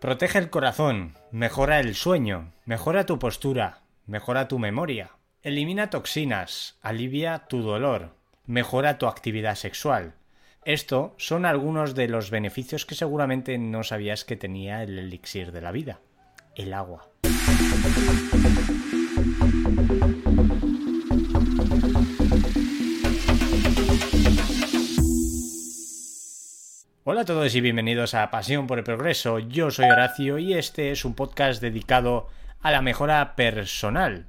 Protege el corazón, mejora el sueño, mejora tu postura, mejora tu memoria, elimina toxinas, alivia tu dolor, mejora tu actividad sexual. Esto son algunos de los beneficios que seguramente no sabías que tenía el elixir de la vida, el agua. Hola a todos y bienvenidos a Pasión por el Progreso. Yo soy Horacio y este es un podcast dedicado a la mejora personal,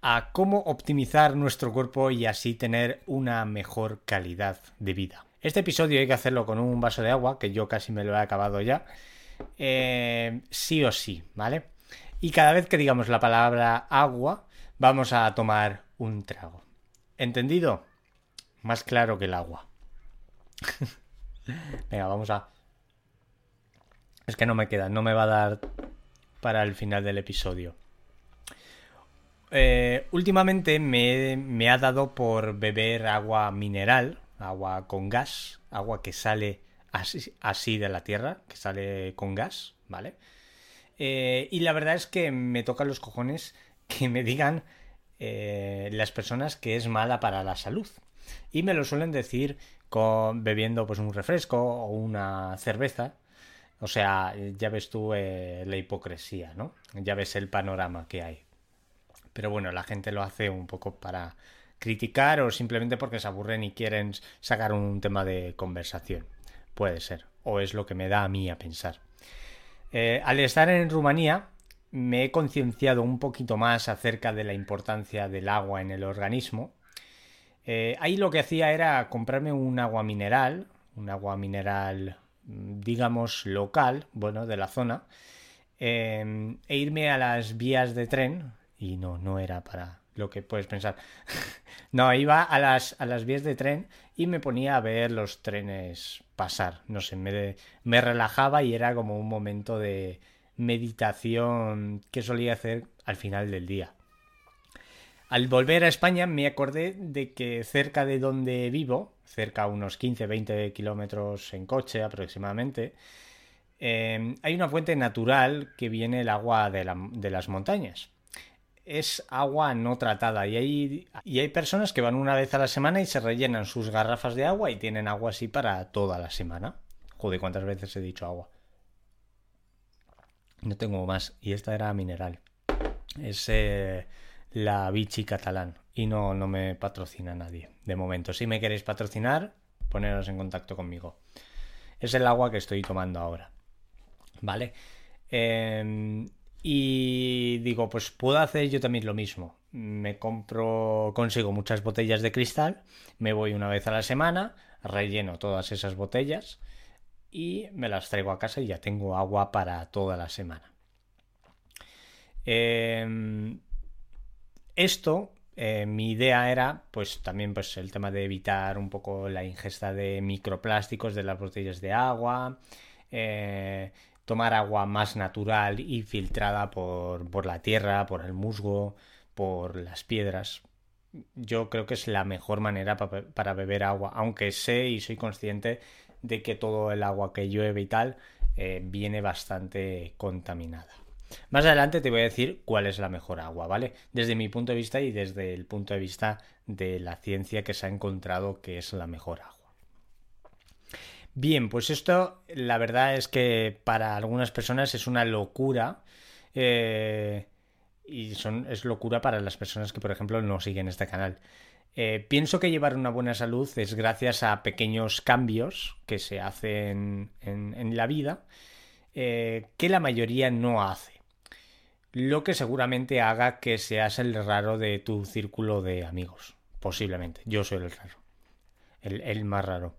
a cómo optimizar nuestro cuerpo y así tener una mejor calidad de vida. Este episodio hay que hacerlo con un vaso de agua, que yo casi me lo he acabado ya, eh, sí o sí, ¿vale? Y cada vez que digamos la palabra agua, vamos a tomar un trago. ¿Entendido? Más claro que el agua. Venga, vamos a... Es que no me queda, no me va a dar para el final del episodio. Eh, últimamente me, ha dado por beber agua mineral, agua con gas, agua que sale así, de la tierra, que sale con gas, ¿vale? Eh, y la verdad es que me tocan los cojones que me digan eh, las personas que es mala para la salud. Y me lo suelen decir bebiendo pues un refresco o una cerveza. O sea, ya ves tú eh, la hipocresía, ¿no? Ya ves el panorama que hay. Pero bueno, la gente lo hace un poco para criticar o simplemente porque se aburren y quieren sacar un tema de conversación. Puede ser. O es lo que me da a mí a pensar. Eh, al estar en Rumanía, me he concienciado un poquito más acerca de la importancia del agua en el organismo eh, ahí lo que hacía era comprarme un agua mineral, un agua mineral, mm, digamos, local, bueno, de la zona, em, e irme a las vías de tren, y no, no era para lo que puedes pensar. no, iba a las, a las vías de tren y me ponía a ver los trenes pasar. No sé, me, me relajaba y era como un momento de meditación que solía hacer al final del día. Al volver a España me acordé de que cerca de donde vivo, cerca unos 15-20 kilómetros en coche aproximadamente, em, hay una fuente natural que viene el agua de, las montañas. Es agua no tratada y hay, y hay personas que van una vez a la semana y se rellenan sus garrafas de agua y tienen agua así para toda la semana. Joder, ¿cuántas veces he dicho agua? No tengo más. Y esta era mineral. Es... Eh, la Vichy catalán y no, no me patrocina nadie de momento. Si me queréis patrocinar, poneros en contacto conmigo. Es el agua que estoy tomando ahora. ¿Vale? Em, y digo, pues puedo hacer yo también lo mismo. Me compro, consigo muchas botellas de cristal, me voy una vez a la semana, relleno todas esas botellas y me las traigo a casa y ya tengo agua para toda la semana. Eh, esto, eh, mi idea era, pues también pues, el tema de evitar un poco la ingesta de microplásticos de las botellas de agua, eh, tomar agua más natural y filtrada por, por la tierra, por el musgo, por las piedras. Yo creo que es la mejor manera para beber agua, aunque sé y soy consciente de que todo el agua que llueve y tal eh, viene bastante contaminada. Más adelante te voy a decir cuál es la mejor agua, ¿vale? Desde mi punto de vista y desde el punto de vista de la ciencia que se ha encontrado que es la mejor agua. Bien, pues esto la verdad es que para algunas personas es una locura. Eh, y es locura para las personas que, por ejemplo, no siguen este canal. Eh, pienso que llevar una buena salud es gracias a pequeños cambios que se hacen en, la vida eh, que la mayoría no hace lo que seguramente haga que seas el raro de tu círculo de amigos. Posiblemente. Yo soy el raro. El, más raro.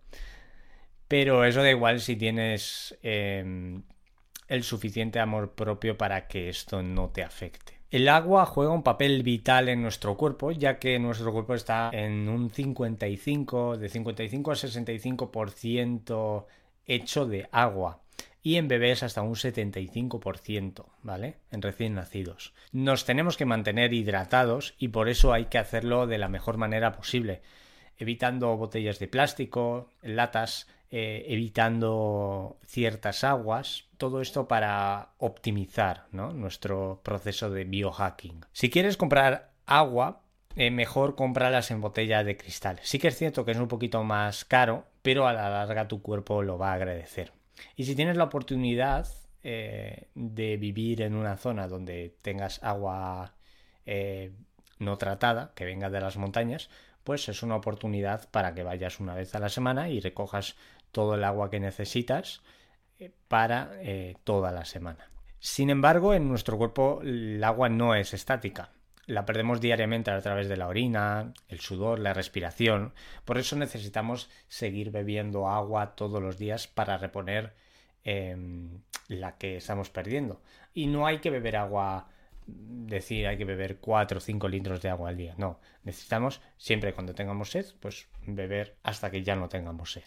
Pero eso da igual si tienes em, el suficiente amor propio para que esto no te afecte. El agua juega un papel vital en nuestro cuerpo, ya que nuestro cuerpo está en un 55, de 55 a 65% hecho de agua y en bebés hasta un 75%, ¿vale? En recién nacidos. Nos tenemos que mantener hidratados y por eso hay que hacerlo de la mejor manera posible. evitando botellas de plástico, latas, eh, evitando ciertas aguas, todo esto para optimizar nuestro proceso de biohacking. Si quieres comprar agua, eh, mejor comprarlas en botella de cristal. Sí que es cierto que es un poquito más caro, pero a la larga tu cuerpo lo va a agradecer. Y si tienes la oportunidad eh, de vivir en una zona donde tengas agua no tratada, que venga de las montañas, pues es una oportunidad para que vayas una vez a la semana y recojas todo el agua que necesitas eh, para eh, toda la semana. Sin embargo, en nuestro cuerpo el agua no es estática. La perdemos diariamente a través de la orina, el sudor, la respiración. Por eso necesitamos seguir bebiendo agua todos los días para reponer em, la que estamos perdiendo. Y no hay que beber agua decir hay que beber 4 o 5 litros de agua al día. No, necesitamos siempre cuando tengamos sed, pues beber hasta que ya no tengamos sed.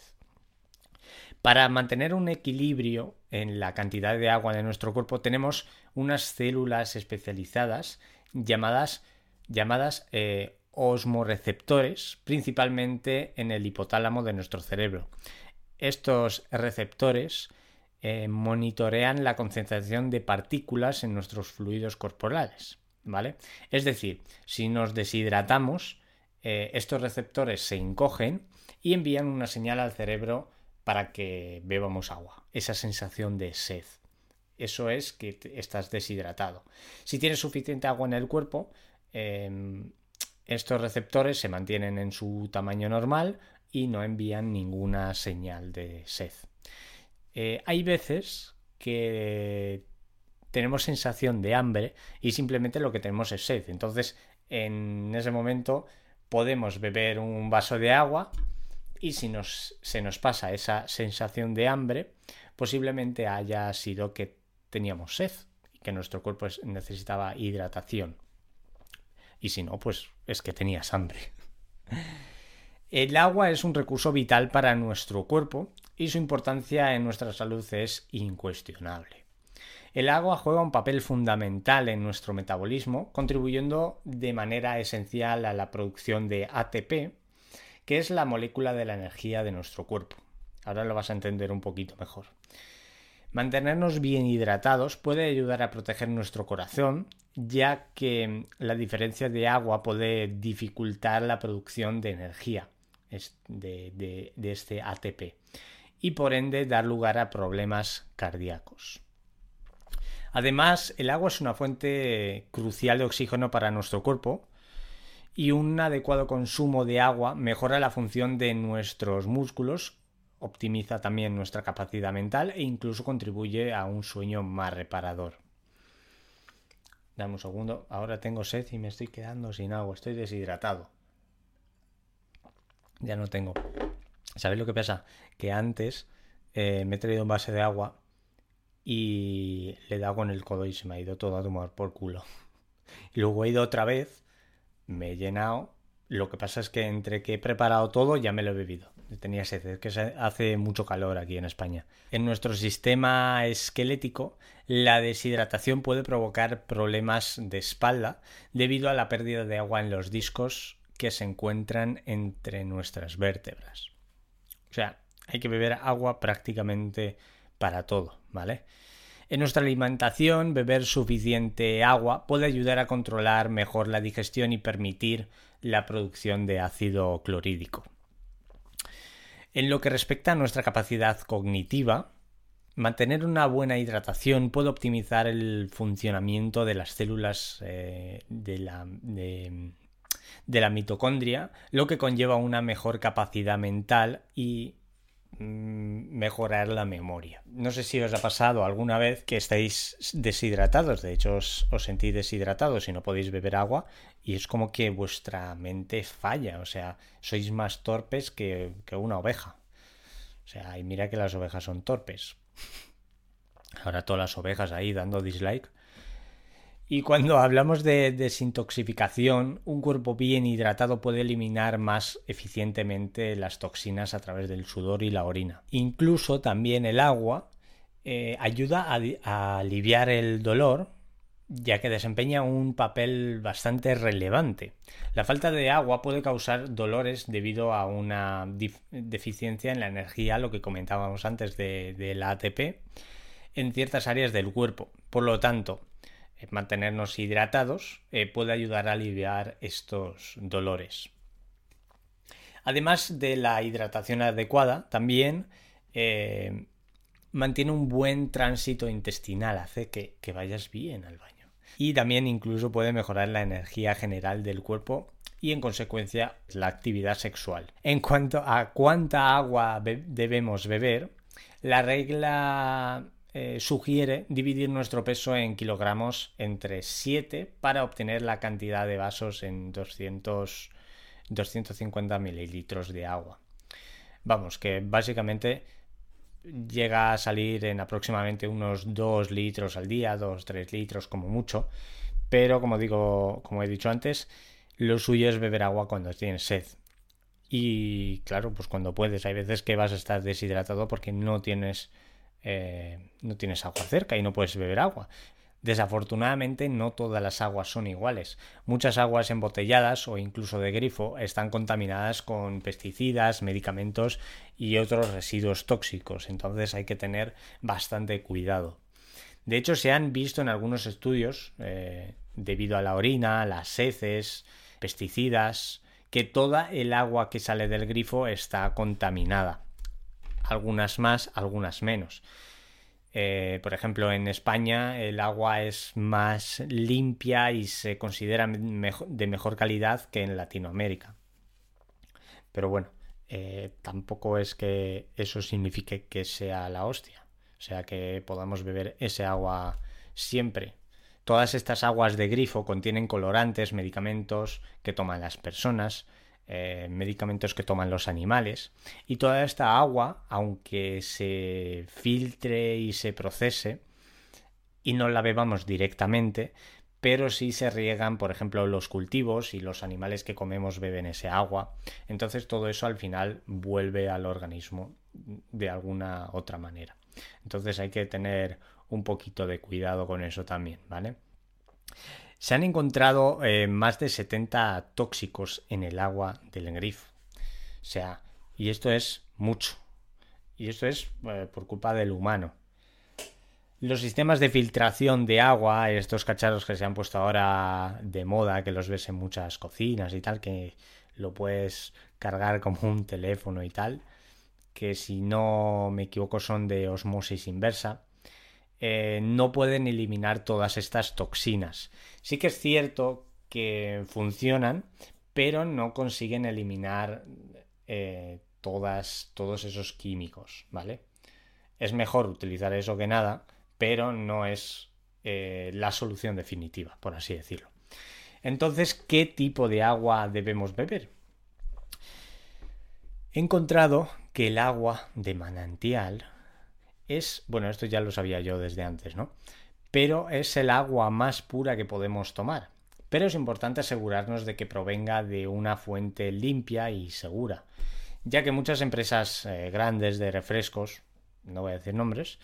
Para mantener un equilibrio en la cantidad de agua de nuestro cuerpo tenemos unas células especializadas llamadas, llamadas eh, osmoreceptores, principalmente en el hipotálamo de nuestro cerebro. Estos receptores eh, monitorean la concentración de partículas en nuestros fluidos corporales. ¿Vale? Es decir, si nos deshidratamos, eh, estos receptores se encogen y envían una señal al cerebro para que bebamos agua. Esa sensación de sed. Eso es que estás deshidratado. Si tienes suficiente agua en el cuerpo, em, estos receptores se mantienen en su tamaño normal y no envían ninguna señal de sed. Eh, hay veces que tenemos sensación de hambre y simplemente lo que tenemos es sed. Entonces, en ese momento podemos beber un vaso de agua y si nos, se nos pasa esa sensación de hambre, posiblemente haya sido que teníamos sed y que nuestro cuerpo necesitaba hidratación. Y si no, pues es que tenías hambre. El agua es un recurso vital para nuestro cuerpo y su importancia en nuestra salud es incuestionable. El agua juega un papel fundamental en nuestro metabolismo, contribuyendo de manera esencial a la producción de ATP, que es la molécula de la energía de nuestro cuerpo. Ahora lo vas a entender un poquito mejor. Mantenernos bien hidratados puede ayudar a proteger nuestro corazón, ya que la diferencia de agua puede dificultar la producción de energía de, de este ATP y por ende dar lugar a problemas cardíacos. Además, el agua es una fuente crucial de oxígeno para nuestro cuerpo y un adecuado consumo de agua mejora la función de nuestros músculos, optimiza también nuestra capacidad mental e incluso contribuye a un sueño más reparador. Dame un segundo, ahora tengo sed y me estoy quedando sin agua, estoy deshidratado. Ya no tengo. ¿Sabéis lo que pasa? Que antes eh, me he traído un base de agua y le he dado con el codo y se me ha ido todo a tomar por culo. Y luego he ido otra vez, me he llenado. Lo que pasa es que entre que he preparado todo ya me lo he bebido. Tenía sed, es que hace mucho calor aquí en España. En nuestro sistema esquelético, la deshidratación puede provocar problemas de espalda debido a la pérdida de agua en los discos que se encuentran entre nuestras vértebras. O sea, hay que beber agua prácticamente para todo, ¿vale? En nuestra alimentación, beber suficiente agua puede ayudar a controlar mejor la digestión y permitir la producción de ácido clorhídrico. En lo que respecta a nuestra capacidad cognitiva, mantener una buena hidratación puede optimizar el funcionamiento de las células eh, de, la, de la mitocondria, lo que conlleva una mejor capacidad mental y mejorar la memoria. No sé si os ha pasado alguna vez que estáis deshidratados, de hecho os, sentís deshidratados y no podéis beber agua y es como que vuestra mente falla, o sea, sois más torpes que, que una oveja. O sea, y mira que las ovejas son torpes. Ahora todas las ovejas ahí dando dislike. Y cuando hablamos de desintoxicación, un cuerpo bien hidratado puede eliminar más eficientemente las toxinas a través del sudor y la orina. Incluso también el agua eh, ayuda a, aliviar el dolor ya que desempeña un papel bastante relevante. La falta de agua puede causar dolores debido a una deficiencia en la energía, lo que comentábamos antes de, la ATP, en ciertas áreas del cuerpo. Por lo tanto, mantenernos hidratados eh, puede ayudar a aliviar estos dolores. Además de la hidratación adecuada, también eh, mantiene un buen tránsito intestinal, hace que vayas bien al baño y también incluso puede mejorar la energía general del cuerpo y en consecuencia la actividad sexual. En cuanto a cuánta agua debemos beber, la regla eh, sugiere dividir nuestro peso en kilogramos entre 7 para obtener la cantidad de vasos en 200, 250 mililitros de agua. Vamos, que básicamente llega a salir en aproximadamente unos 2 litros al día, 2-3 litros como mucho. Pero como digo, como he dicho antes, lo suyo es beber agua cuando tienes sed. Y claro, pues cuando puedes. Hay veces que vas a estar deshidratado porque no tienes, eh, no tienes agua cerca y no puedes beber agua. Desafortunadamente no todas las aguas son iguales. Muchas aguas embotelladas o incluso de grifo están contaminadas con pesticidas, medicamentos y otros residuos tóxicos, entonces hay que tener bastante cuidado. De hecho, se han visto en algunos estudios, eh, debido a la orina, las heces, pesticidas, que toda el agua que sale del grifo está contaminada. Algunas más, algunas menos. Eh, por ejemplo, en España el agua es más limpia y se considera de mejor calidad que en Latinoamérica. Pero bueno, eh, tampoco es que eso signifique que sea la hostia. O sea, que podamos beber ese agua siempre. Todas estas aguas de grifo contienen colorantes, medicamentos que toman las personas, eh, medicamentos que toman los animales y toda esta agua, aunque se filtre y se procese y no la bebamos directamente, pero sí se riegan, por ejemplo, los cultivos y los animales que comemos beben ese agua. Entonces todo eso al final vuelve al organismo de alguna otra manera. Entonces hay que tener un poquito de cuidado con eso también, ¿vale? Se han encontrado eh, más de 70 tóxicos en el agua del grifo. O sea, y esto es mucho. Y esto es eh, por culpa del humano. Los sistemas de filtración de agua, estos cacharros que se han puesto ahora de moda, que los ves en muchas cocinas y tal, que lo puedes cargar como un teléfono y tal, que si no me equivoco son de osmosis inversa, eh, no pueden eliminar todas estas toxinas. Sí que es cierto que funcionan, pero no consiguen eliminar eh, todas, todos esos químicos, ¿vale? Es mejor utilizar eso que nada, pero no es eh, la solución definitiva, por así decirlo. Entonces, ¿qué tipo de agua debemos beber? He encontrado que el agua de manantial es, bueno, esto ya lo sabía yo desde antes, ¿no? Pero es el agua más pura que podemos tomar. Pero es importante asegurarnos de que provenga de una fuente limpia y segura, ya que muchas empresas eh, grandes de refrescos, no voy a decir nombres,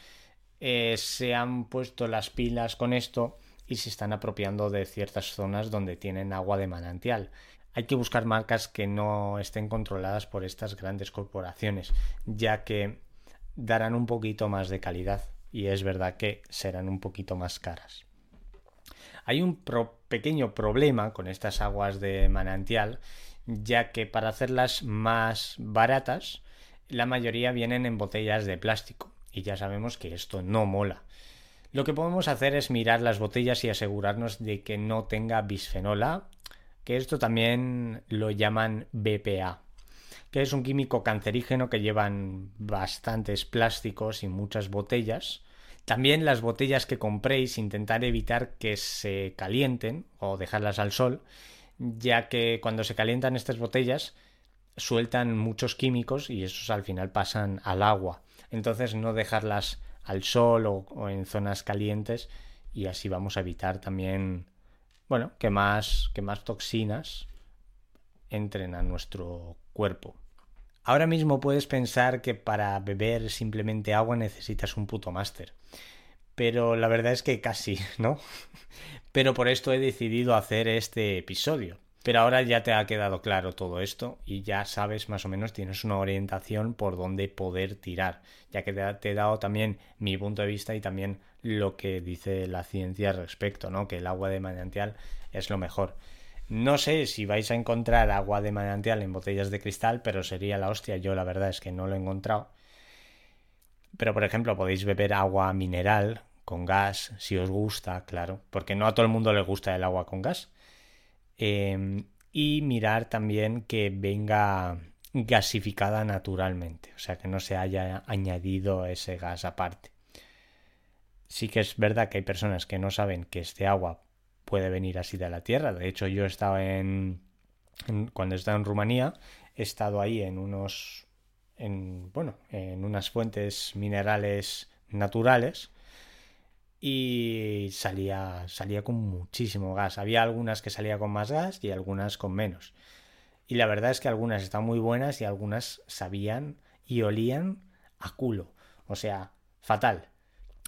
eh, se han puesto las pilas con esto y se están apropiando de ciertas zonas donde tienen agua de manantial. Hay que buscar marcas que no estén controladas por estas grandes corporaciones, ya que darán un poquito más de calidad y es verdad que serán un poquito más caras. Hay un pequeño problema con estas aguas de manantial, ya que para hacerlas más baratas, la mayoría vienen en botellas de plástico y ya sabemos que esto no mola. Lo que podemos hacer es mirar las botellas y asegurarnos de que no tenga bisfenol A, que esto también lo llaman BPA, que es un químico cancerígeno que llevan bastantes plásticos y muchas botellas. También las botellas que compréis intentar evitar que se calienten o dejarlas al sol, ya que cuando se calientan estas botellas sueltan muchos químicos y esos al final pasan al agua. Entonces no dejarlas al sol o, en zonas calientes y así vamos a evitar también bueno que más que más toxinas entren a nuestro cuerpo. Ahora mismo puedes pensar que para beber simplemente agua necesitas un puto máster. pero la verdad es que casi, ¿no? Pero por esto he decidido hacer este episodio. Pero ahora ya te ha quedado claro todo esto y ya sabes más o menos, tienes una orientación por dónde poder tirar, ya que te, he dado también mi punto de vista y también lo que dice la ciencia al respecto, ¿no? Que el agua de manantial es lo mejor. No sé si vais a encontrar agua de manantial en botellas de cristal, pero sería la hostia. Yo la verdad es que no lo he encontrado. Pero por ejemplo, podéis beber agua mineral con gas si os gusta, claro, porque no a todo el mundo le gusta el agua con gas. Em, y mirar también que venga gasificada naturalmente, o sea que no se haya añadido ese gas aparte. Sí que es verdad que hay personas que no saben que este agua puede venir así de la tierra. De hecho, yo he estado en, cuando he estado en Rumanía, he estado ahí en unos en bueno, en unas fuentes minerales naturales y salía, salía con muchísimo gas. Había algunas que salía con más gas y algunas con menos. Y la verdad es que algunas están muy buenas y algunas sabían y olían a culo. O sea, fatal.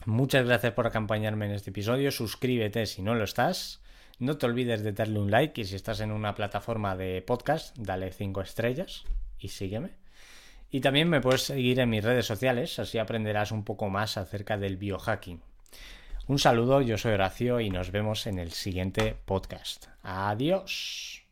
Muchas gracias por acompañarme en este episodio. Suscríbete si no lo estás. No te olvides de darle un like y si estás en una plataforma de podcast, dale 5 estrellas y sígueme. Y también me puedes seguir en mis redes sociales, así aprenderás un poco más acerca del biohacking. Un saludo, yo soy Horacio y nos vemos en el siguiente podcast. Adiós.